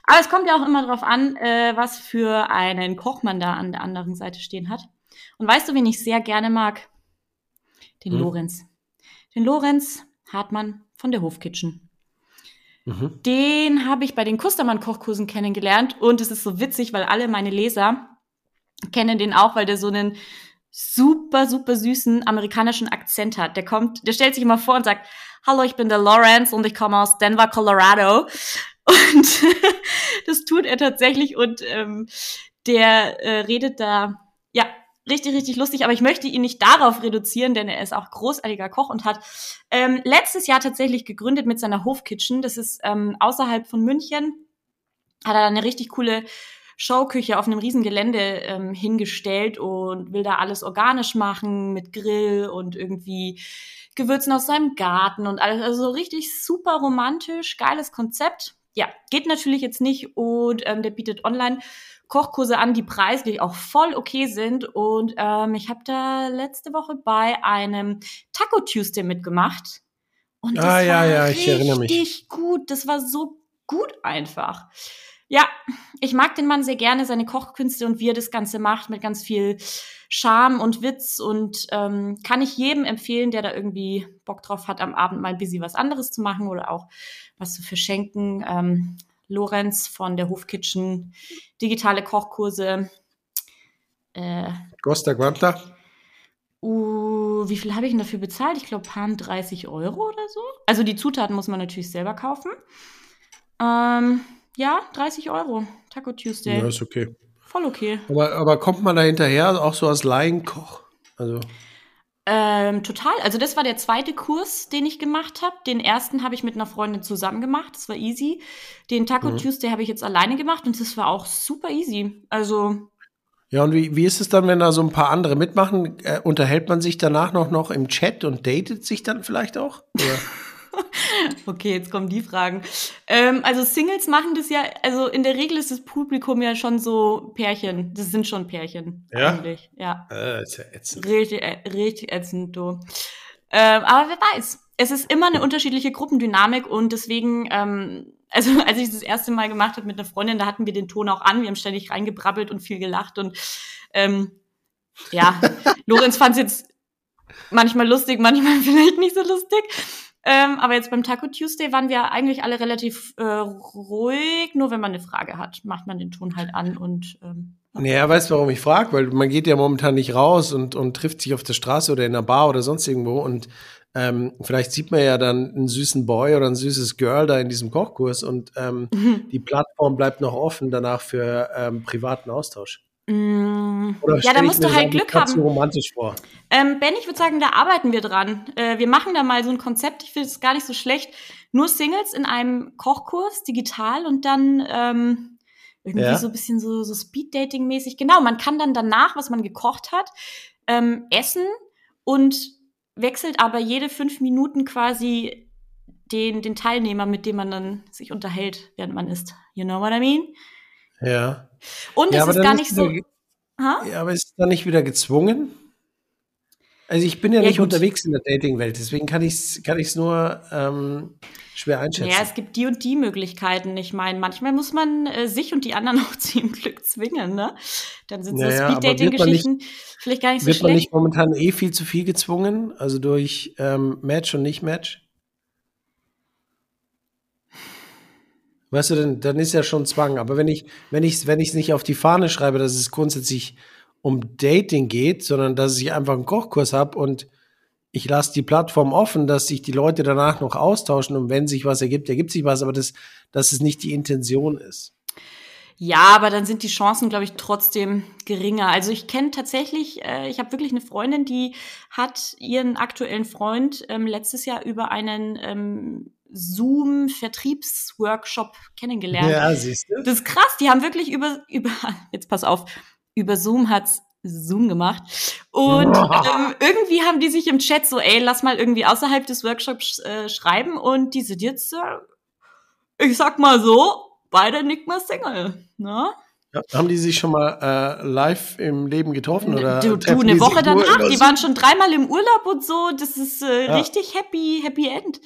Aber es kommt ja auch immer drauf an, äh, was für einen Koch man da an der anderen Seite stehen hat. Und weißt du, wen ich sehr gerne mag? Den Hm. Lorenz. Den Lorenz Hartmann von der Hofkitchen. Mhm. Den habe ich bei den Kustermann-Kochkursen kennengelernt und es ist so witzig, weil alle meine Leser kennen den auch, weil der so einen super, super süßen amerikanischen Akzent hat. Der kommt, der stellt sich immer vor und sagt, hallo, ich bin der Lawrence und ich komme aus Denver, Colorado. Und das tut er tatsächlich und ähm, der äh, redet da, ja, richtig, richtig lustig, aber ich möchte ihn nicht darauf reduzieren, denn er ist auch großartiger Koch und hat ähm, letztes Jahr tatsächlich gegründet mit seiner Hofkitchen. Das ist ähm, außerhalb von München. Hat er eine richtig coole Showküche auf einem riesen Gelände ähm, hingestellt und will da alles organisch machen mit Grill und irgendwie Gewürzen aus seinem Garten und alles. Also richtig super romantisch, geiles Konzept. Ja, geht natürlich jetzt nicht und ähm, der bietet online Kochkurse an, die preislich auch voll okay sind. Und ähm, ich habe da letzte Woche bei einem Taco Tuesday mitgemacht. Und das Ah, ja, war ja, ich erinnere mich. richtig gut. Das war so gut einfach. Ja, ich mag den Mann sehr gerne, seine Kochkünste und wie er das Ganze macht, mit ganz viel Charme und Witz und ähm, kann ich jedem empfehlen, der da irgendwie Bock drauf hat, am Abend mal ein bisschen was anderes zu machen oder auch was zu verschenken. Ähm, Lorenz von der Hofkitchen, digitale Kochkurse. Äh, Costa Quanta? uh, wie viel habe ich denn dafür bezahlt? Ich glaube, paar 30 Euro oder so. Also die Zutaten muss man natürlich selber kaufen. Ähm, ja, 30 Euro. Taco Tuesday. Ja, ist okay. Voll okay. Aber, aber kommt man da hinterher auch so als Laienkoch? Also, Ähm, total. Also das war der zweite Kurs, den ich gemacht habe. Den ersten habe ich mit einer Freundin zusammen gemacht. Das war easy. Den Taco Mhm. Tuesday habe ich jetzt alleine gemacht und das war auch super easy. Also ja, und wie, wie ist es dann, wenn da so ein paar andere mitmachen? Äh, unterhält man sich danach noch, noch im Chat und datet sich dann vielleicht auch? Okay, jetzt kommen die Fragen. Ähm, also Singles machen das ja, also in der Regel ist das Publikum ja schon so Pärchen. Das sind schon Pärchen. Ja? Eigentlich. Ja. äh, ist ja ätzend. Richtig, äh, richtig ätzend, du. Ähm, aber wer weiß. Es ist immer eine unterschiedliche Gruppendynamik und deswegen, ähm, also als ich das erste Mal gemacht habe mit einer Freundin, da hatten wir den Ton auch an, wir haben ständig reingebrabbelt und viel gelacht und ähm, ja, Lorenz fand es jetzt manchmal lustig, manchmal vielleicht nicht so lustig. Ähm, aber jetzt beim Taco Tuesday waren wir eigentlich alle relativ äh, ruhig. Nur wenn man eine Frage hat, macht man den Ton halt an und ähm, Naja, weißt du, warum ich frage? Weil man geht ja momentan nicht raus und, und trifft sich auf der Straße oder in einer Bar oder sonst irgendwo und ähm, vielleicht sieht man ja dann einen süßen Boy oder ein süßes Girl da in diesem Kochkurs und ähm, die Plattform bleibt noch offen danach für ähm, privaten Austausch. Mm, Oder ja, da musst du halt Glück haben. romantisch vor. Ähm, Ben, ich würde sagen, da arbeiten wir dran. Äh, wir machen da mal so ein Konzept. Ich finde es gar nicht so schlecht. Nur Singles in einem Kochkurs, digital und dann ähm, irgendwie Ja. so ein bisschen so, so Speed-Dating-mäßig. Genau, man kann dann danach, was man gekocht hat, ähm, essen und wechselt aber jede fünf Minuten quasi den, den Teilnehmer, mit dem man dann sich unterhält, während man isst. You know what I mean? Ja. Und ja, es ist gar nicht so. wieder-? Ja, aber ist dann nicht wieder gezwungen? Also ich bin ja, Ja, nicht gut. unterwegs in der Dating-Welt, deswegen kann ich es kann ich's nur ähm, schwer einschätzen. Ja, es gibt die und die Möglichkeiten. Ich meine, manchmal muss man äh, sich und die anderen auch zu ihrem Glück zwingen, ne? Dann sind so Ja, ja, aber wird man Speed-Dating-Geschichten vielleicht gar nicht so Wird man schlecht. nicht momentan eh viel zu viel gezwungen? Also durch ähm, Match und Nicht-Match? Weißt du, dann, dann ist ja schon Zwang. Aber wenn ich wenn ich wenn ich es nicht auf die Fahne schreibe, dass es grundsätzlich um Dating geht, sondern dass ich einfach einen Kochkurs habe und ich lasse die Plattform offen, dass sich die Leute danach noch austauschen und wenn sich was ergibt, ergibt sich was, aber das, dass es nicht die Intention ist. Ja, aber dann sind die Chancen, glaube ich, trotzdem geringer. Also ich kenne tatsächlich, äh, ich habe wirklich eine Freundin, die hat ihren aktuellen Freund ähm, letztes Jahr über einen ähm, Zoom-Vertriebsworkshop kennengelernt. Ja, siehst du? Das ist krass, die haben wirklich über, über, jetzt pass auf, über Zoom hat's Zoom gemacht. Und ähm, irgendwie haben die sich im Chat so, ey, lass mal irgendwie außerhalb des Workshops äh, schreiben. Und die sind jetzt, äh, ich sag mal so, beide nicht mehr Single. Ne? Ja, haben die sich schon mal äh, live im Leben getroffen? Oder du, du, eine die Woche danach, die waren schon dreimal im Urlaub und so. Das ist äh, Ja. richtig happy, happy end.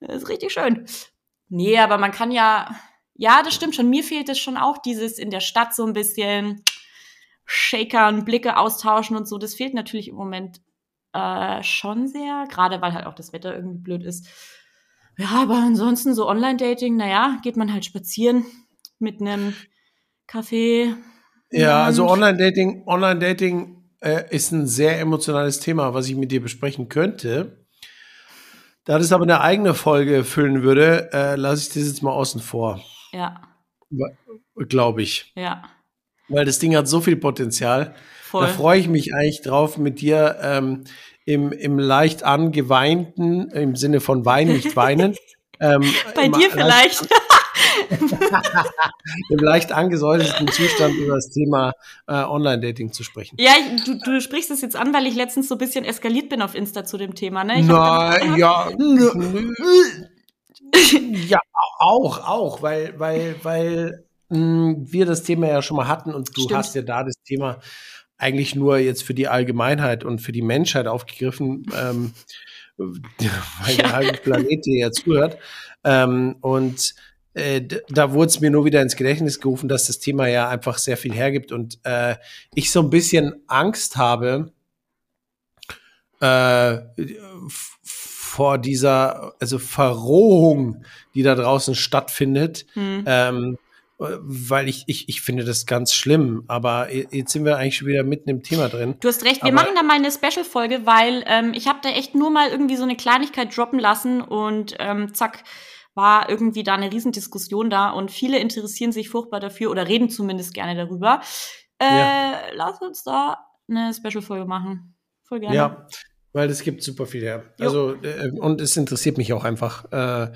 Das ist richtig schön. Nee, aber man kann ja, ja, das stimmt schon. Mir fehlt es schon auch, dieses in der Stadt so ein bisschen Shakern, Blicke austauschen und so. Das fehlt natürlich im Moment äh, schon sehr, gerade weil halt auch das Wetter irgendwie blöd ist. Ja, aber ansonsten so Online-Dating, naja, geht man halt spazieren mit einem Kaffee. Ja, also Online-Dating, Online-Dating äh, ist ein sehr emotionales Thema, was ich mit dir besprechen könnte. Da das aber eine eigene Folge füllen würde, äh, lasse ich das jetzt mal außen vor, Ja, glaube ich. ja. Weil das Ding hat so viel Potenzial. Voll. Da freue ich mich eigentlich drauf, mit dir ähm, im, im leicht angeweinten, im Sinne von Wein, nicht weinen. ähm, Bei dir vielleicht. im leicht angesäuselten Zustand über das Thema äh, Online-Dating zu sprechen. Ja, du, du sprichst es jetzt an, weil ich letztens so ein bisschen eskaliert bin auf Insta zu dem Thema. Ne? Nein, ja. ja, auch, auch, weil, weil, weil mh, hm, wir das Thema ja schon mal hatten und du Stimmt. hast ja da das Thema eigentlich nur jetzt für die Allgemeinheit und für die Menschheit aufgegriffen, ähm, weil ja. der halbe Planet dir ja zuhört. Ähm, und äh, da wurde es mir nur wieder ins Gedächtnis gerufen, dass das Thema ja einfach sehr viel hergibt und äh, ich so ein bisschen Angst habe äh, vor dieser also Verrohung, die da draußen stattfindet. Hm. Ähm, weil ich, ich, ich finde das ganz schlimm, aber jetzt sind wir eigentlich schon wieder mitten im Thema drin. Du hast recht, wir aber machen da mal eine Special-Folge, weil ähm, ich habe da echt nur mal irgendwie so eine Kleinigkeit droppen lassen und ähm, zack, war irgendwie da eine Riesendiskussion da und viele interessieren sich furchtbar dafür oder reden zumindest gerne darüber. Äh, ja. Lass uns da eine Special-Folge machen. Voll gerne. Ja, weil es gibt super viel her. Also, äh, und es interessiert mich auch einfach. Äh,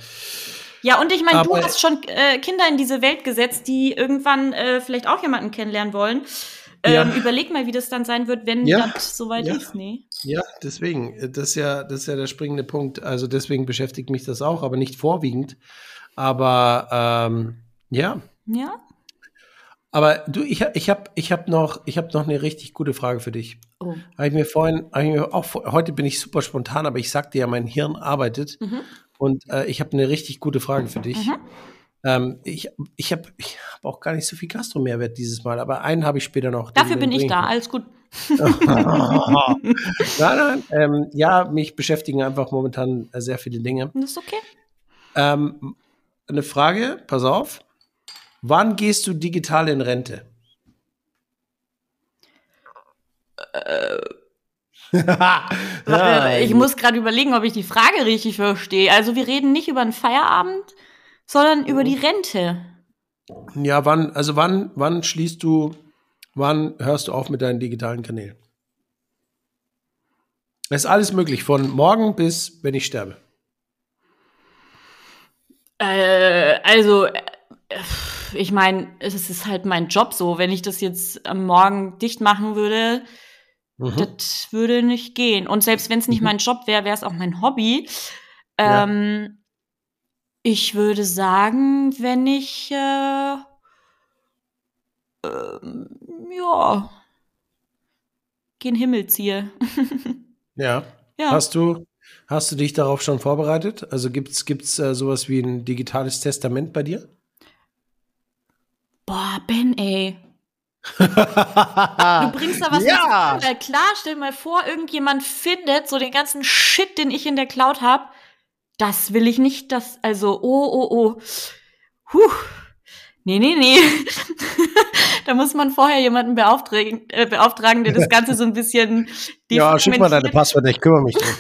ja, und ich meine, du hast schon äh, Kinder in diese Welt gesetzt, die irgendwann äh, vielleicht auch jemanden kennenlernen wollen. Ähm, ja. Überleg mal, wie das dann sein wird, wenn ja. das soweit ja. ist. Nee. Ja, deswegen. Das ist ja, das ist ja der springende Punkt. Also deswegen beschäftigt mich das auch, aber nicht vorwiegend. Aber ähm, ja. Ja. Aber du, ich, ich habe ich hab noch, hab noch eine richtig gute Frage für dich. Oh. Habe ich mir vorhin, ich mir auch, heute bin ich super spontan, aber ich sagte ja, mein Hirn arbeitet. Mhm. Und äh, ich habe eine richtig gute Frage für dich. Mhm. Ähm, ich ich habe ich hab auch gar nicht so viel Gastro-Mehrwert dieses Mal, aber einen habe ich später noch. Dafür bin ich da, alles gut. nein, nein, ähm, ja, mich beschäftigen einfach momentan sehr viele Dinge. Das ist okay. Ähm, eine Frage, pass auf. Wann gehst du digital in Rente? Äh ja, ich muss gerade überlegen, ob ich die Frage richtig verstehe. Also wir reden nicht über einen Feierabend, sondern über die Rente. Ja, wann, also wann, wann schließt du, wann hörst du auf mit deinen digitalen Kanälen? Es ist alles möglich, von morgen bis wenn ich sterbe. Äh, also, äh, ich meine, es ist halt mein Job so. Wenn ich das jetzt am Morgen dicht machen würde, Mhm. Das würde nicht gehen. Und selbst wenn es nicht mhm. mein Job wäre, wäre es auch mein Hobby. Ähm, ja. Ich würde sagen, wenn ich äh, ähm, ja gen Himmel ziehe. ja. ja. Hast du hast du dich darauf schon vorbereitet? Also gibt's gibt's äh, sowas wie ein digitales Testament bei dir? Boah, Ben, ey du bringst da was ja. Weil klar, stell dir mal vor, irgendjemand findet so den ganzen Shit, den ich in der Cloud habe. Das will ich nicht, das, also, oh, oh, oh. Huh. Nee, nee, nee. da muss man vorher jemanden beauftragen, äh, beauftragen der das Ganze so ein bisschen. ja, schick mal deine Passwörter, ich kümmere mich drum.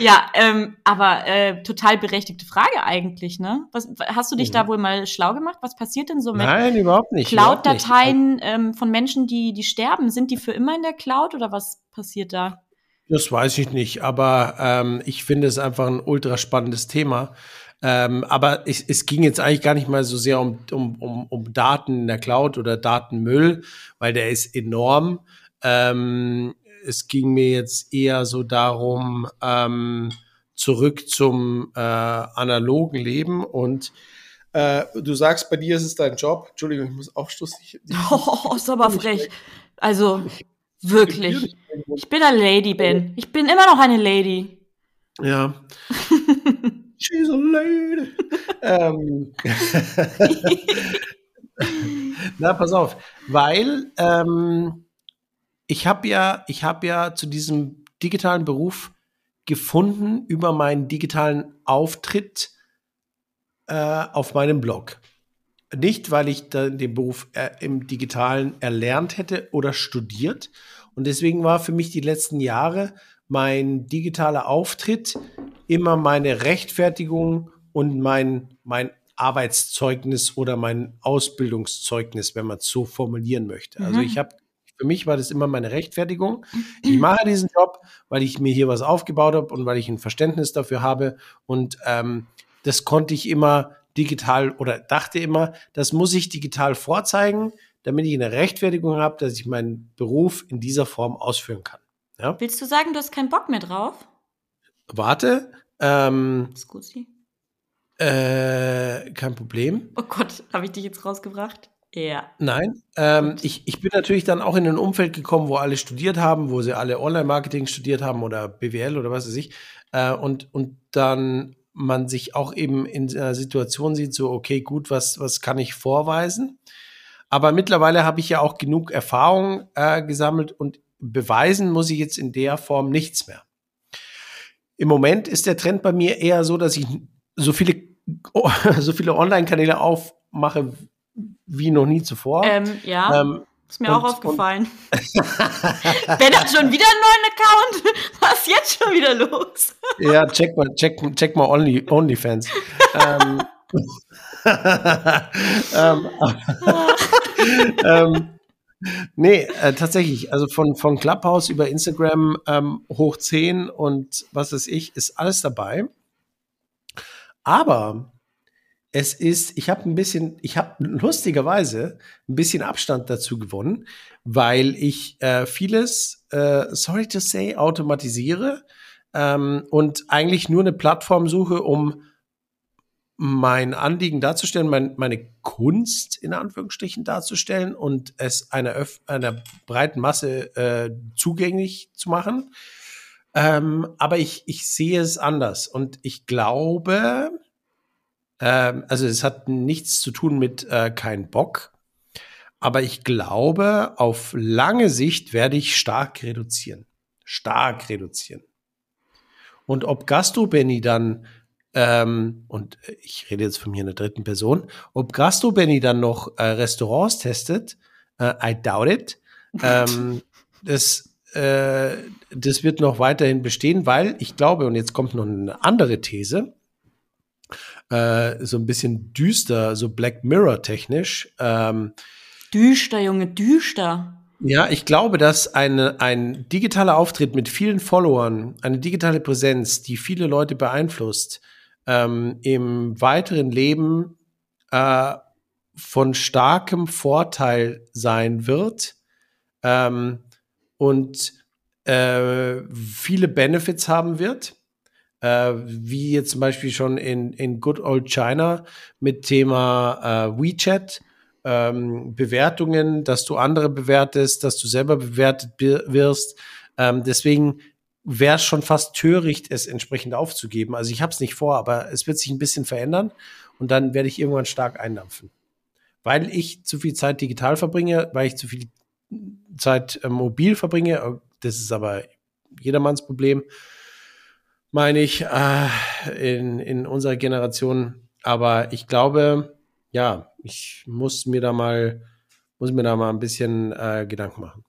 Ja, ähm, aber äh, total berechtigte Frage eigentlich, ne? Was, hast du dich mhm. da wohl mal schlau gemacht? Was passiert denn so mit Nein, überhaupt nicht. Cloud-Dateien ähm, von Menschen, die, die sterben? Sind die für immer in der Cloud oder was passiert da? Das weiß ich nicht, aber ähm, ich finde es einfach ein ultra spannendes Thema. Ähm, aber es, es ging jetzt eigentlich gar nicht mal so sehr um, um, um, um Daten in der Cloud oder Datenmüll, weil der ist enorm. Ähm, es ging mir jetzt eher so darum, ähm, zurück zum äh, analogen Leben und äh, du sagst, bei dir ist es dein Job. Entschuldigung, ich muss aufstoßen. Ich, ich, oh, ist aber frech. Also, wirklich. Ich bin eine Lady, Ben. Ich bin immer noch eine Lady. Ja. She's a lady. ähm. Na, pass auf. Weil ähm, ich habe ja, ich habe ja zu diesem digitalen Beruf gefunden über meinen digitalen Auftritt äh, auf meinem Blog. Nicht, weil ich den Beruf äh, im Digitalen erlernt hätte oder studiert. Und deswegen war für mich die letzten Jahre mein digitaler Auftritt immer meine Rechtfertigung und mein, mein Arbeitszeugnis oder mein Ausbildungszeugnis, wenn man es so formulieren möchte. Also Mhm. ich habe, für mich war das immer meine Rechtfertigung. Ich mache diesen Job, weil ich mir hier was aufgebaut habe und weil ich ein Verständnis dafür habe. Und ähm, das konnte ich immer digital oder dachte immer, das muss ich digital vorzeigen, damit ich eine Rechtfertigung habe, dass ich meinen Beruf in dieser Form ausführen kann. Ja? Willst du sagen, du hast keinen Bock mehr drauf? Warte, ähm, Scusi. äh, kein Problem. Oh Gott, habe ich dich jetzt rausgebracht? Ja. Nein, ähm, ich, ich bin natürlich dann auch in ein Umfeld gekommen, wo alle studiert haben, wo sie alle Online-Marketing studiert haben oder BWL oder was weiß ich. Äh, und, und dann man sich auch eben in einer Situation sieht, so, okay, gut, was, was kann ich vorweisen? Aber mittlerweile habe ich ja auch genug Erfahrung äh, gesammelt und beweisen muss ich jetzt in der Form nichts mehr. Im Moment ist der Trend bei mir eher so, dass ich so viele, so viele Online-Kanäle aufmache wie noch nie zuvor. Ähm, ja, Ähm, ist mir auch und- aufgefallen. Ben hat schon wieder einen neuen Account. Was ist jetzt schon wieder los? ja, check mal, check, check mal Only, OnlyFans. ähm, ähm, ähm, nee, äh, tatsächlich. Also von, von Clubhouse über Instagram ähm, hoch 10 und was weiß ich, ist alles dabei. Aber es ist, ich habe ein bisschen, ich habe lustigerweise ein bisschen Abstand dazu gewonnen, weil ich äh, vieles, äh, sorry to say, automatisiere ähm, und eigentlich nur eine Plattform suche, um mein Anliegen darzustellen, mein, meine Kunst in Anführungsstrichen darzustellen und es einer, Öff einer breiten Masse äh, zugänglich zu machen. Ähm, aber ich, ich sehe es anders und ich glaube, ähm, also es hat nichts zu tun mit äh, kein Bock, aber ich glaube, auf lange Sicht werde ich stark reduzieren. Stark reduzieren. Und ob Gastro Benny dann, ähm, und ich rede jetzt von mir in der dritten Person, ob Gastro Benny dann noch äh, Restaurants testet, äh, I doubt it. ähm, das, äh, das wird noch weiterhin bestehen, weil ich glaube, und jetzt kommt noch eine andere These, äh, so ein bisschen düster, so Black Mirror technisch. Ähm, Düster, Junge, düster. ja, ich glaube, dass eine, ein digitaler Auftritt mit vielen Followern, eine digitale Präsenz, die viele Leute beeinflusst, ähm, im weiteren Leben äh, von starkem Vorteil sein wird. Ähm, und äh, viele Benefits haben wird, äh, wie jetzt zum Beispiel schon in, in Good Old China mit Thema äh, WeChat, ähm, Bewertungen, dass du andere bewertest, dass du selber bewertet wirst. Ähm, deswegen wäre schon fast töricht, es entsprechend aufzugeben. Also ich habe es nicht vor, aber es wird sich ein bisschen verändern und dann werde ich irgendwann stark eindampfen. Weil ich zu viel Zeit digital verbringe, weil ich zu viel Zeit äh, mobil verbringe, äh, das ist aber jedermanns Problem, meine ich, äh, in, in unserer Generation. Aber ich glaube, ja, ich muss mir da mal, muss mir da mal ein bisschen äh, Gedanken machen.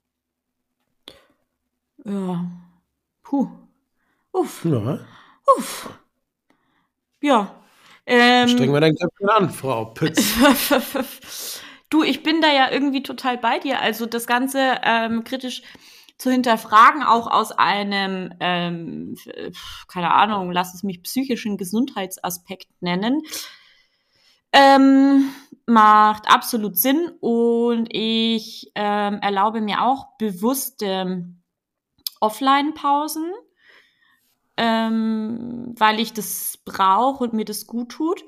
Ja. Puh. Uff. Ja, Uff. Ja. Ähm, strengen wir dein Köpfchen an, Frau Pütz. du, ich bin da ja irgendwie total bei dir. Also das Ganze ähm, kritisch zu hinterfragen, auch aus einem, ähm, keine Ahnung, lass es mich psychischen Gesundheitsaspekt nennen, ähm, macht absolut Sinn und ich ähm, erlaube mir auch bewusste Offline-Pausen, ähm, weil ich das brauche und mir das gut tut.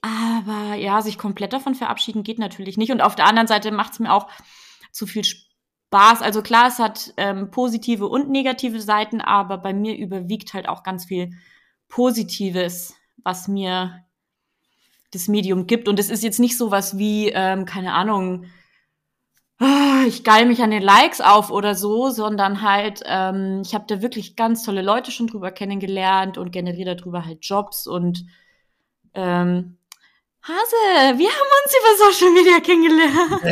Aber ja, sich komplett davon verabschieden geht natürlich nicht. Und auf der anderen Seite macht es mir auch zu viel Spaß. Also klar, es hat ähm, positive und negative Seiten, aber bei mir überwiegt halt auch ganz viel Positives, was mir das Medium gibt. Und es ist jetzt nicht so was wie, ähm, keine Ahnung, ah, ich geil mich an den Likes auf oder so, sondern halt, ähm, ich habe da wirklich ganz tolle Leute schon drüber kennengelernt und generiere darüber halt Jobs und ähm, Hase, wir haben uns über Social Media kennengelernt.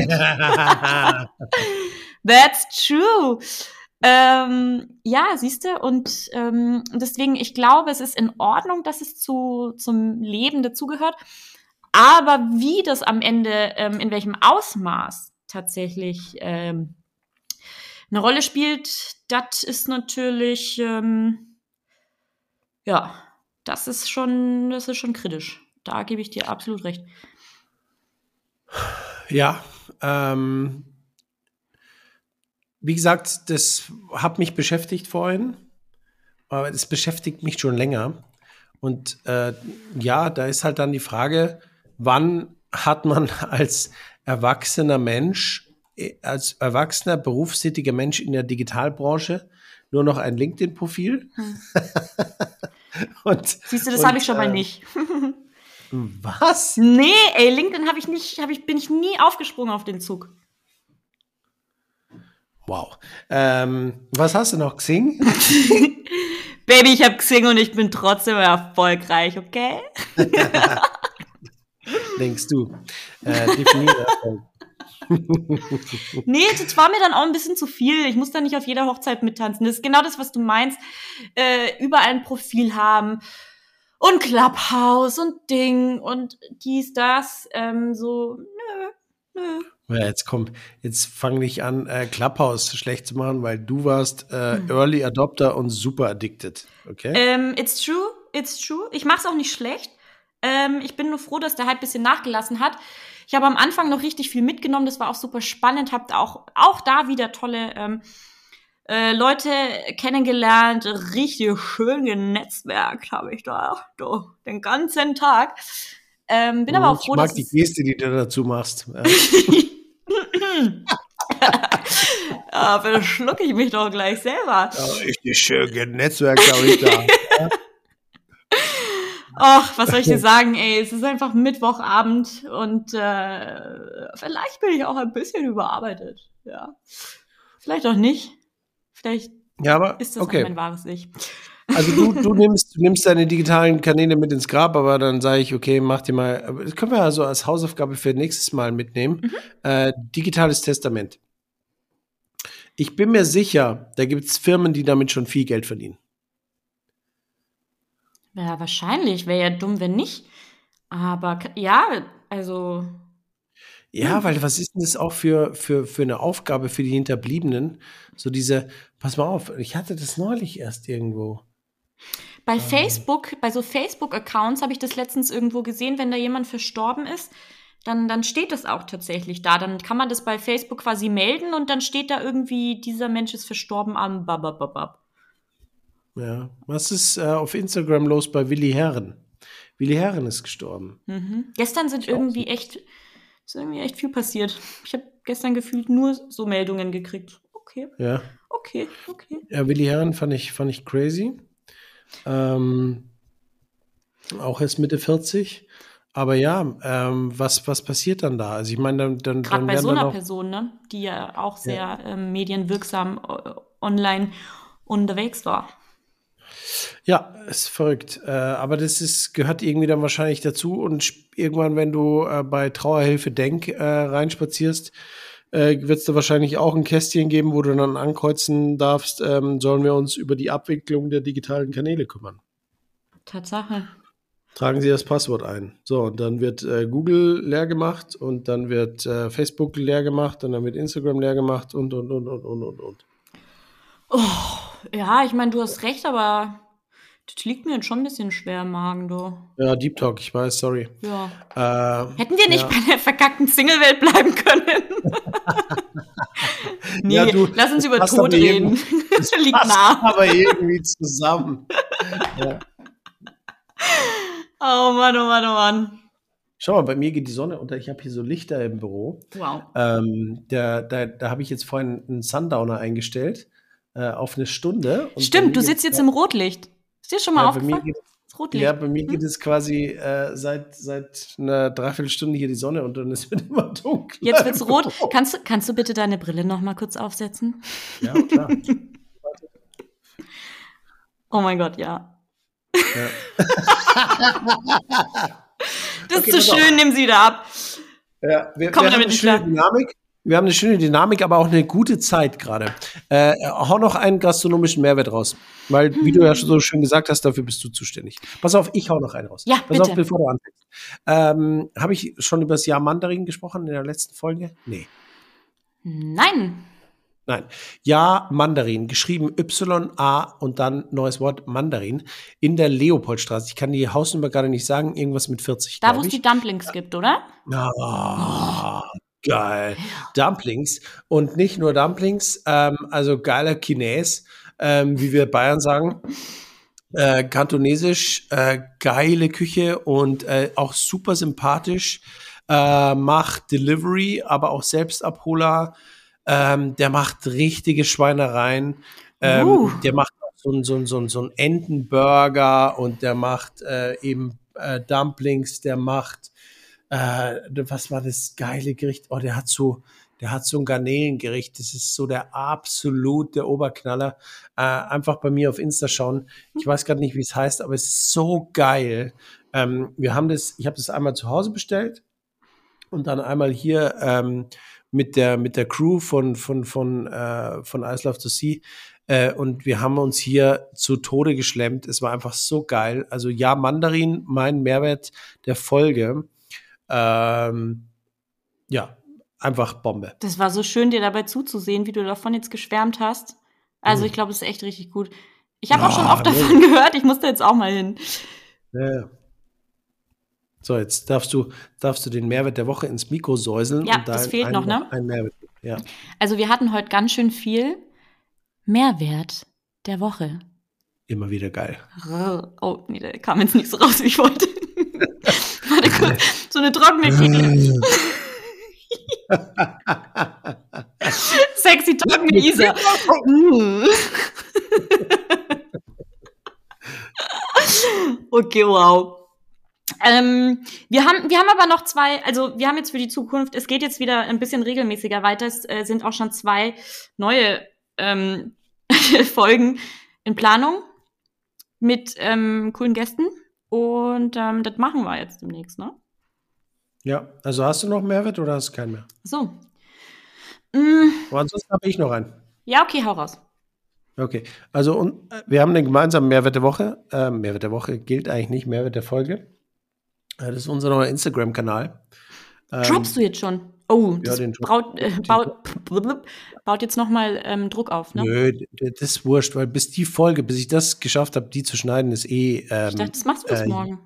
That's true. Ähm, ja, siehst du, und ähm, deswegen, ich glaube, es ist in Ordnung, dass es zu, zum Leben dazugehört. Aber wie das am Ende, ähm, in welchem Ausmaß tatsächlich ähm, eine Rolle spielt, das ist natürlich, ähm, ja, das ist schon, das ist schon kritisch. Da gebe ich dir absolut recht. Ja, ähm, wie gesagt, das hat mich beschäftigt vorhin, aber es beschäftigt mich schon länger. Und äh, ja, da ist halt dann die Frage, wann hat man als erwachsener Mensch, äh, als erwachsener berufstätiger Mensch in der Digitalbranche nur noch ein LinkedIn-Profil? Hm. und, Siehst du, das habe ich schon mal äh, nicht. was? Nee, ey, LinkedIn habe ich nicht, hab ich, bin ich nie aufgesprungen auf den Zug. Wow. Ähm, was hast du noch, Xing? Baby, ich habe Xing und ich bin trotzdem erfolgreich, okay? Denkst du. Äh, definiere nee, das war mir dann auch ein bisschen zu viel. Ich muss da nicht auf jeder Hochzeit mittanzen. Das ist genau das, was du meinst. Äh, überall ein Profil haben und Clubhouse und Ding und dies, das. Ähm, so, nö, nö. Ja, jetzt kommt, jetzt fang nicht an, äh, Clubhouse schlecht zu machen, weil du warst äh, mhm. Early Adopter und super addicted. Okay? Ähm, it's true, it's true. Ich mach's auch nicht schlecht. Ähm, ich bin nur froh, dass der halt bisschen nachgelassen hat. Ich habe am Anfang noch richtig viel mitgenommen, das war auch super spannend, habt auch, auch da wieder tolle ähm, äh, Leute kennengelernt, richtig schön genetzwerkt habe ich da, da den ganzen Tag. Ähm, bin aber auch froh, ich mag die Geste, die du dazu machst. Ja. ja, verschlucke ich mich doch gleich selber. Ja, richtig schön genetzwerkt habe ich da. Ach, was soll ich dir sagen, ey, es ist einfach Mittwochabend und äh, vielleicht bin ich auch ein bisschen überarbeitet. Ja. Vielleicht auch nicht. Vielleicht ja, aber, ist das okay. mein wahres Ich. Also du, du, nimmst, du nimmst deine digitalen Kanäle mit ins Grab, aber dann sage ich, okay, mach dir mal, das können wir also als Hausaufgabe für nächstes Mal mitnehmen. Mhm. Äh, digitales Testament. Ich bin mir sicher, da gibt es Firmen, die damit schon viel Geld verdienen. Ja, wahrscheinlich. Wäre ja dumm, wenn nicht. Aber ja, also. Ja, hm. weil was ist denn das auch für, für, für eine Aufgabe für die Hinterbliebenen? So diese, pass mal auf, ich hatte das neulich erst irgendwo. Bei ähm. Facebook, bei so Facebook-Accounts habe ich das letztens irgendwo gesehen, wenn da jemand verstorben ist, dann, dann steht das auch tatsächlich da. Dann kann man das bei Facebook quasi melden und dann steht da irgendwie, dieser Mensch ist verstorben am Babababab. Ja. Was ist äh, auf Instagram los bei Willi Herren? Willi Herren ist gestorben. Mhm. Gestern sind irgendwie echt, ist irgendwie echt viel passiert. Ich habe gestern gefühlt nur so Meldungen gekriegt. Okay. Ja. Okay, okay. Ja, Willi Herren fand ich, fand ich crazy. Ähm, auch erst Mitte 40. Aber ja, ähm, was, was passiert dann da? Also ich meine, dann, dann, Gerade dann bei so einer Person, ne, die ja auch sehr ja. Ähm, medienwirksam äh, online unterwegs war. Ja, ist verrückt. Äh, aber das ist, gehört irgendwie dann wahrscheinlich dazu. Und irgendwann, wenn du äh, bei Trauerhilfe Denk äh, reinspazierst, äh, wird es da wahrscheinlich auch ein Kästchen geben, wo du dann ankreuzen darfst, ähm, sollen wir uns über die Abwicklung der digitalen Kanäle kümmern. Tatsache. Tragen Sie das Passwort ein. So, und dann wird äh, Google leer gemacht und dann wird äh, Facebook leer gemacht und dann wird Instagram leer gemacht und, und, und, und, und, und, und. Oh, ja, ich meine, du hast recht, aber das liegt mir jetzt schon ein bisschen schwer im Magen, du. Ja, Deep Talk, ich weiß, sorry. Ja. Äh, Hätten wir nicht ja. bei der verkackten Single-Welt bleiben können? nee, ja, du, lass uns über Tod reden. Das liegt nah. aber irgendwie zusammen. ja. Oh Mann, oh Mann, oh Mann. Schau mal, bei mir geht die Sonne unter. Ich habe hier so Lichter im Büro. Wow. Ähm, da da, da habe ich jetzt vorhin einen Sundowner eingestellt äh, auf eine Stunde. Stimmt, du sitzt jetzt im Rotlicht. Ist dir schon mal ja, aufgefallen? Rotlicht. Ja, bei mir geht es quasi äh, seit, seit einer Dreiviertelstunde hier die Sonne und dann ist es immer dunkel. Jetzt wird es rot. Kannst, du, kannst du bitte deine Brille noch mal kurz aufsetzen? Ja, klar. oh mein Gott, ja. ja. das okay, ist zu schön, nimm sie wieder ab. Ja, wir, Komm wir damit eine schöne Dynamik. Wir haben eine schöne Dynamik, aber auch eine gute Zeit gerade. Äh, hau noch einen gastronomischen Mehrwert raus. Weil, wie du ja schon so schön gesagt hast, dafür bist du zuständig. Pass auf, ich hau noch einen raus. Ja, Pass bitte. auf, bevor du anfängst. Ähm, Habe ich schon über das Jahr Mandarin gesprochen in der letzten Folge? Nee. Nein. Nein. Ja, Mandarin, geschrieben Y-A und dann neues Wort Mandarin in der Leopoldstraße. Ich kann die Hausnummer gerade nicht sagen, irgendwas mit 40. Da, wo es die Dumplings gibt, oder? Ah, geil. Dumplings. Und nicht nur Dumplings, ähm, also geiler Chines, ähm, wie wir Bayern sagen. Äh, kantonesisch, äh, geile Küche und äh, auch super sympathisch. Äh, macht Delivery, aber auch Selbstabholer. Ähm, der macht richtige Schweinereien. Ähm, Uh. Der macht so einen so ein- so ein- so ein Entenburger und der macht äh, eben äh, Dumplings, der macht äh, was war das geile Gericht? Oh, der hat so, der hat so ein Garnelengericht. Das ist so der absolute Oberknaller. Äh, einfach bei mir auf Insta schauen. Ich weiß gerade nicht, wie es heißt, aber es ist so geil. Ähm, wir haben das, ich habe das einmal zu Hause bestellt und dann einmal hier ähm, mit der mit der Crew von von von äh, von Ice Love to See äh, und wir haben uns hier zu Tode geschlemmt. Es war einfach so geil. Also ja, Mandarin, mein Mehrwert der Folge. Ähm, ja, einfach Bombe. Das war so schön, dir dabei zuzusehen, wie du davon jetzt geschwärmt hast. Also, Mhm. ich glaube, es ist echt richtig gut. Ich habe auch Ja, schon oft nee. davon gehört. Ich musste jetzt auch mal hin. Ja. So, jetzt darfst du, darfst du den Mehrwert der Woche ins Mikro säuseln. Ja, da das fehlt ein- noch, ne? Ein Mehrwert. Ja. Also, wir hatten heute ganz schön viel Mehrwert der Woche. Immer wieder geil. Oh, nee, der kam jetzt nicht so raus, wie ich wollte. So eine trockene Kehle. Sexy trockene Isa. Okay, wow. Ähm, wir, haben, wir haben aber noch zwei, also wir haben jetzt für die Zukunft, es geht jetzt wieder ein bisschen regelmäßiger weiter. Es äh, sind auch schon zwei neue ähm, Folgen in Planung mit ähm, coolen Gästen. Und ähm, das machen wir jetzt demnächst, ne? Ja, also hast du noch Mehrwert oder hast du keinen mehr? So. Mm, Aber ansonsten habe ich noch einen. ja, okay, hau raus. Okay, also und, äh, wir haben einen gemeinsamen Mehrwert der Woche. Äh, Mehrwert der Woche gilt eigentlich nicht, Mehrwert der Folge. Äh, das ist unser neuer Instagram-Kanal. Ähm, Droppst du jetzt schon? Oh, ja, das braut, äh, baut, baut jetzt nochmal ähm, Druck auf, ne? Nö, das ist wurscht, weil bis die Folge, bis ich das geschafft habe, die zu schneiden, ist eh. Ähm, Ich dachte, das machst du bis äh, morgen.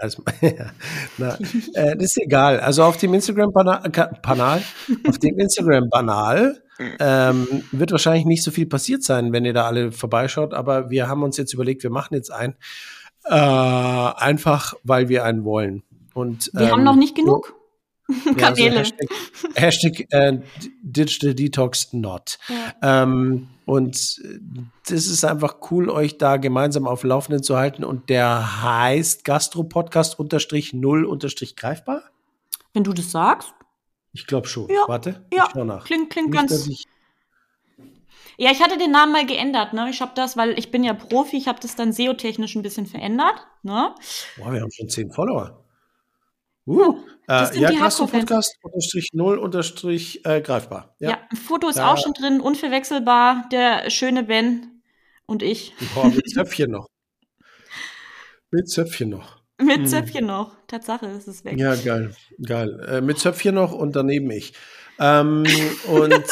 Also, na, äh, das ist egal. Also auf dem Instagram-Kanal, auf dem Instagram-Banal ähm, wird wahrscheinlich nicht so viel passiert sein, wenn ihr da alle vorbeischaut. Aber wir haben uns jetzt überlegt, wir machen jetzt einen, äh, einfach weil wir einen wollen. Und Wir ähm, haben noch nicht genug ja, also Kanäle. Hashtag, Hashtag äh, Digital Detox not. Ja. Ähm, und äh, das ist einfach cool, euch da gemeinsam auf Laufenden zu halten. Und der heißt Gastro-Podcast unterstrich null unterstrich greifbar. Wenn du das sagst. Ich glaube schon. Ja, Warte, ja, ich schau nach. Klingt, klingt Nicht, ganz. ich, Ja, ich hatte den Namen mal geändert, ne? Ich habe das, weil ich bin ja Profi, ich habe das dann SEO-technisch ein bisschen verändert, ne? boah, wir haben schon zehn Follower. Uh, das äh, sind ja, die Gastro-Podcast unterstrich null unterstrich äh, greifbar. Ja, Ja. ein Foto ist Da- auch schon drin, unverwechselbar, der schöne Ben und ich. Boah, mit Zöpfchen noch. Mit Zöpfchen noch. Mit Mhm. Zöpfchen noch. Tatsache, ist es weg. Ja, geil, geil. Äh, mit Zöpfchen noch und daneben ich. Ähm, und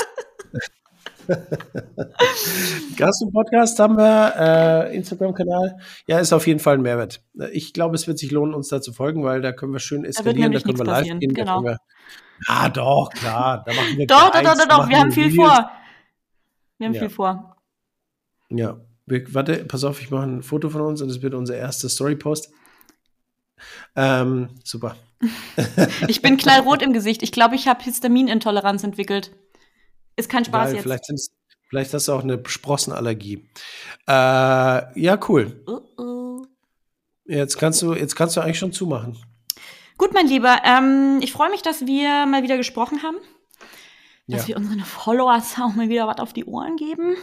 Gast und Podcast haben wir, äh, Instagram-Kanal. Ja, ist auf jeden Fall ein Mehrwert. Ich glaube, es wird sich lohnen, uns da zu folgen, weil da können wir schön eskalieren, da nämlich können wir live passieren, gehen. Da genau. wir, ah, doch, klar. Da machen wir Doch, doch, doch, doch, da doch, wir haben viel Videos. vor. Wir haben Ja. viel vor. Ja, wir, warte, pass auf, ich mache ein Foto von uns und es wird unser erster Story-Post. Ähm, super. Ich bin knallrot im Gesicht. Ich glaube, ich habe Histaminintoleranz entwickelt. Ist kein Spaß Geil, jetzt. Vielleicht, vielleicht hast du auch eine Sprossenallergie. Äh, ja, cool. Uh -uh. Jetzt kannst du, jetzt kannst du eigentlich schon zumachen. Gut, mein Lieber, ähm, ich freue mich, dass wir mal wieder gesprochen haben. Dass Ja. wir unseren Followers auch mal wieder was auf die Ohren geben.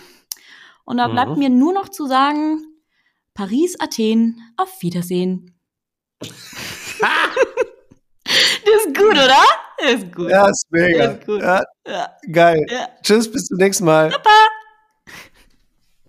Und da bleibt Mhm. mir nur noch zu sagen, Paris, Athen, auf Wiedersehen. das ist gut, oder? Ist gut. Ja, ist mega. Ist gut. Ja, geil. Tschüss, bis zum nächsten Mal. Super.